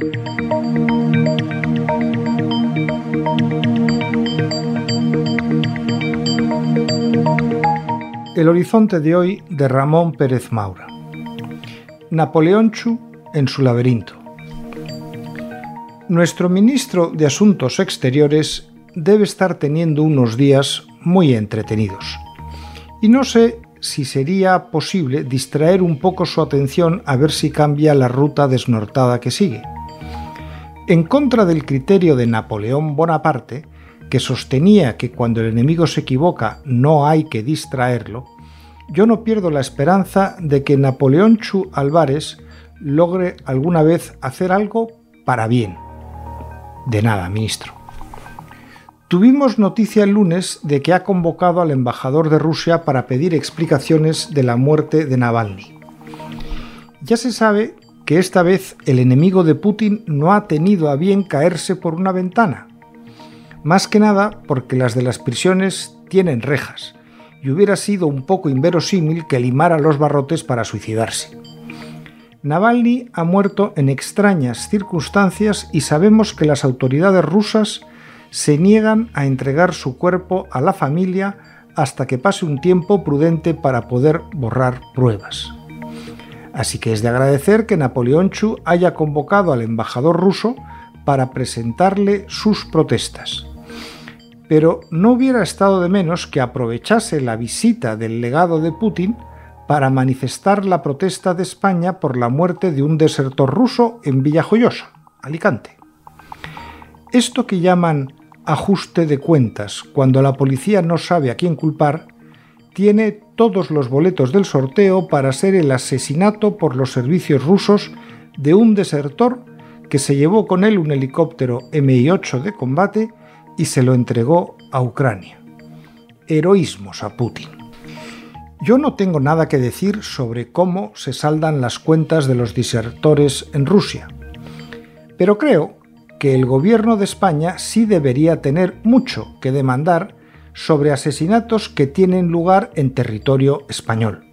El horizonte de hoy de Ramón Pérez Maura. Napoleón Chu en su laberinto. Nuestro ministro de Asuntos Exteriores debe estar teniendo unos días muy entretenidos. Y no sé si sería posible distraer un poco su atención a ver si cambia la ruta desnortada que sigue. En contra del criterio de Napoleón Bonaparte, que sostenía que cuando el enemigo se equivoca no hay que distraerlo, yo no pierdo la esperanza de que Napoleón Chu Álvarez logre alguna vez hacer algo para bien. De nada, ministro. Tuvimos noticia el lunes de que ha convocado al embajador de Rusia para pedir explicaciones de la muerte de Navalny. Ya se sabe que esta vez el enemigo de Putin no ha tenido a bien caerse por una ventana. Más que nada porque las de las prisiones tienen rejas y hubiera sido un poco inverosímil que limara los barrotes para suicidarse. Navalny ha muerto en extrañas circunstancias y sabemos que las autoridades rusas se niegan a entregar su cuerpo a la familia hasta que pase un tiempo prudente para poder borrar pruebas. Así que es de agradecer que Napoleón Chu haya convocado al embajador ruso para presentarle sus protestas. Pero no hubiera estado de menos que aprovechase la visita del legado de Putin para manifestar la protesta de España por la muerte de un desertor ruso en Villajoyosa, Alicante. Esto que llaman ajuste de cuentas cuando la policía no sabe a quién culpar, tiene todos los boletos del sorteo para ser el asesinato por los servicios rusos de un desertor que se llevó con él un helicóptero Mi-8 de combate y se lo entregó a Ucrania. Heroísmos a Putin. Yo no tengo nada que decir sobre cómo se saldan las cuentas de los disertores en Rusia, pero creo que el gobierno de España sí debería tener mucho que demandar sobre asesinatos que tienen lugar en territorio español.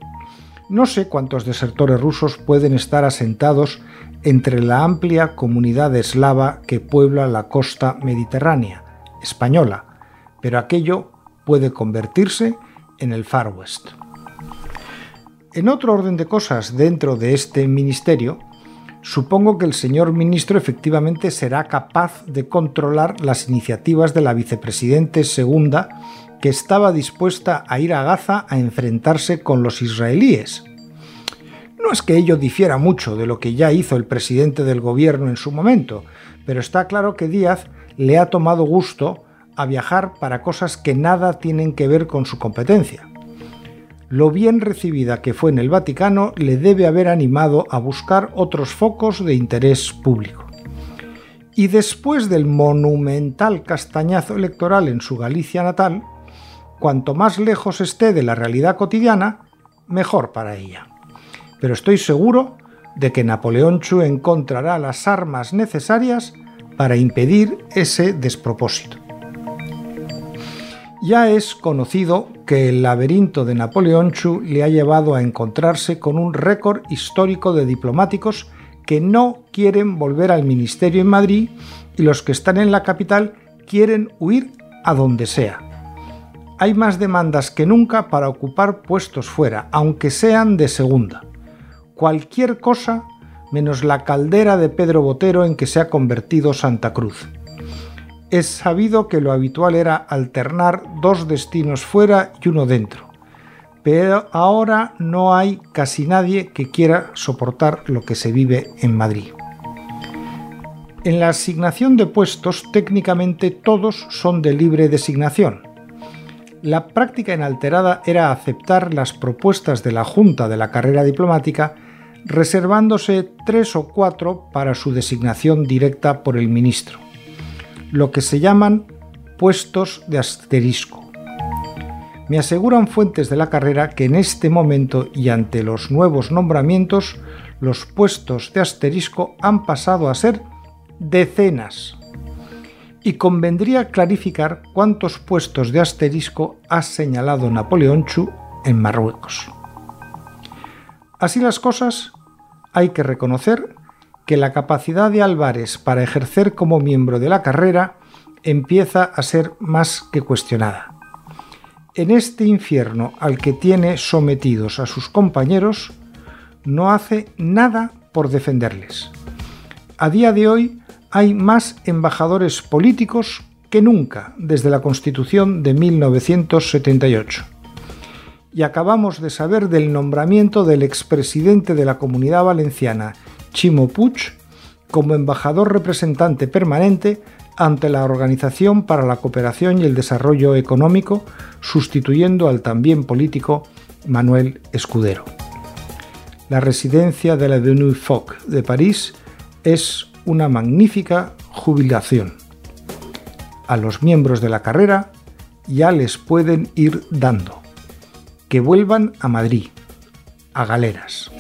No sé cuántos desertores rusos pueden estar asentados entre la amplia comunidad eslava que puebla la costa mediterránea española, pero aquello puede convertirse en el Far West. En otro orden de cosas dentro de este ministerio, supongo que el señor ministro efectivamente será capaz de controlar las iniciativas de la vicepresidente segunda que estaba dispuesta a ir a Gaza a enfrentarse con los israelíes. No es que ello difiera mucho de lo que ya hizo el presidente del gobierno en su momento, pero está claro que Díaz le ha tomado gusto a viajar para cosas que nada tienen que ver con su competencia lo bien recibida que fue en el Vaticano le debe haber animado a buscar otros focos de interés público. Y después del monumental castañazo electoral en su Galicia natal, cuanto más lejos esté de la realidad cotidiana, mejor para ella. Pero estoy seguro de que Napoleón Chu encontrará las armas necesarias para impedir ese despropósito. Ya es conocido que el laberinto de Napoleón Chu le ha llevado a encontrarse con un récord histórico de diplomáticos que no quieren volver al ministerio en Madrid y los que están en la capital quieren huir a donde sea. Hay más demandas que nunca para ocupar puestos fuera, aunque sean de segunda. Cualquier cosa menos la caldera de Pedro Botero en que se ha convertido Santa Cruz es sabido que lo habitual era alternar dos destinos fuera y uno dentro. Pero ahora no hay casi nadie que quiera soportar lo que se vive en Madrid. En la asignación de puestos técnicamente todos son de libre designación. La práctica inalterada era aceptar las propuestas de la Junta de la carrera diplomática reservándose tres o cuatro para su designación directa por el ministro lo que se llaman puestos de asterisco. Me aseguran fuentes de la carrera que en este momento y ante los nuevos nombramientos, los puestos de asterisco han pasado a ser decenas. Y convendría clarificar cuántos puestos de asterisco ha señalado Napoleón Chu en Marruecos. Así las cosas, hay que reconocer que la capacidad de Álvarez para ejercer como miembro de la carrera empieza a ser más que cuestionada. En este infierno al que tiene sometidos a sus compañeros, no hace nada por defenderles. A día de hoy hay más embajadores políticos que nunca desde la Constitución de 1978. Y acabamos de saber del nombramiento del expresidente de la Comunidad Valenciana, Chimo Puig, como embajador representante permanente ante la Organización para la Cooperación y el Desarrollo Económico, sustituyendo al también político Manuel Escudero. La residencia de la Denue Foc de París es una magnífica jubilación. A los miembros de la carrera ya les pueden ir dando. Que vuelvan a Madrid, a galeras.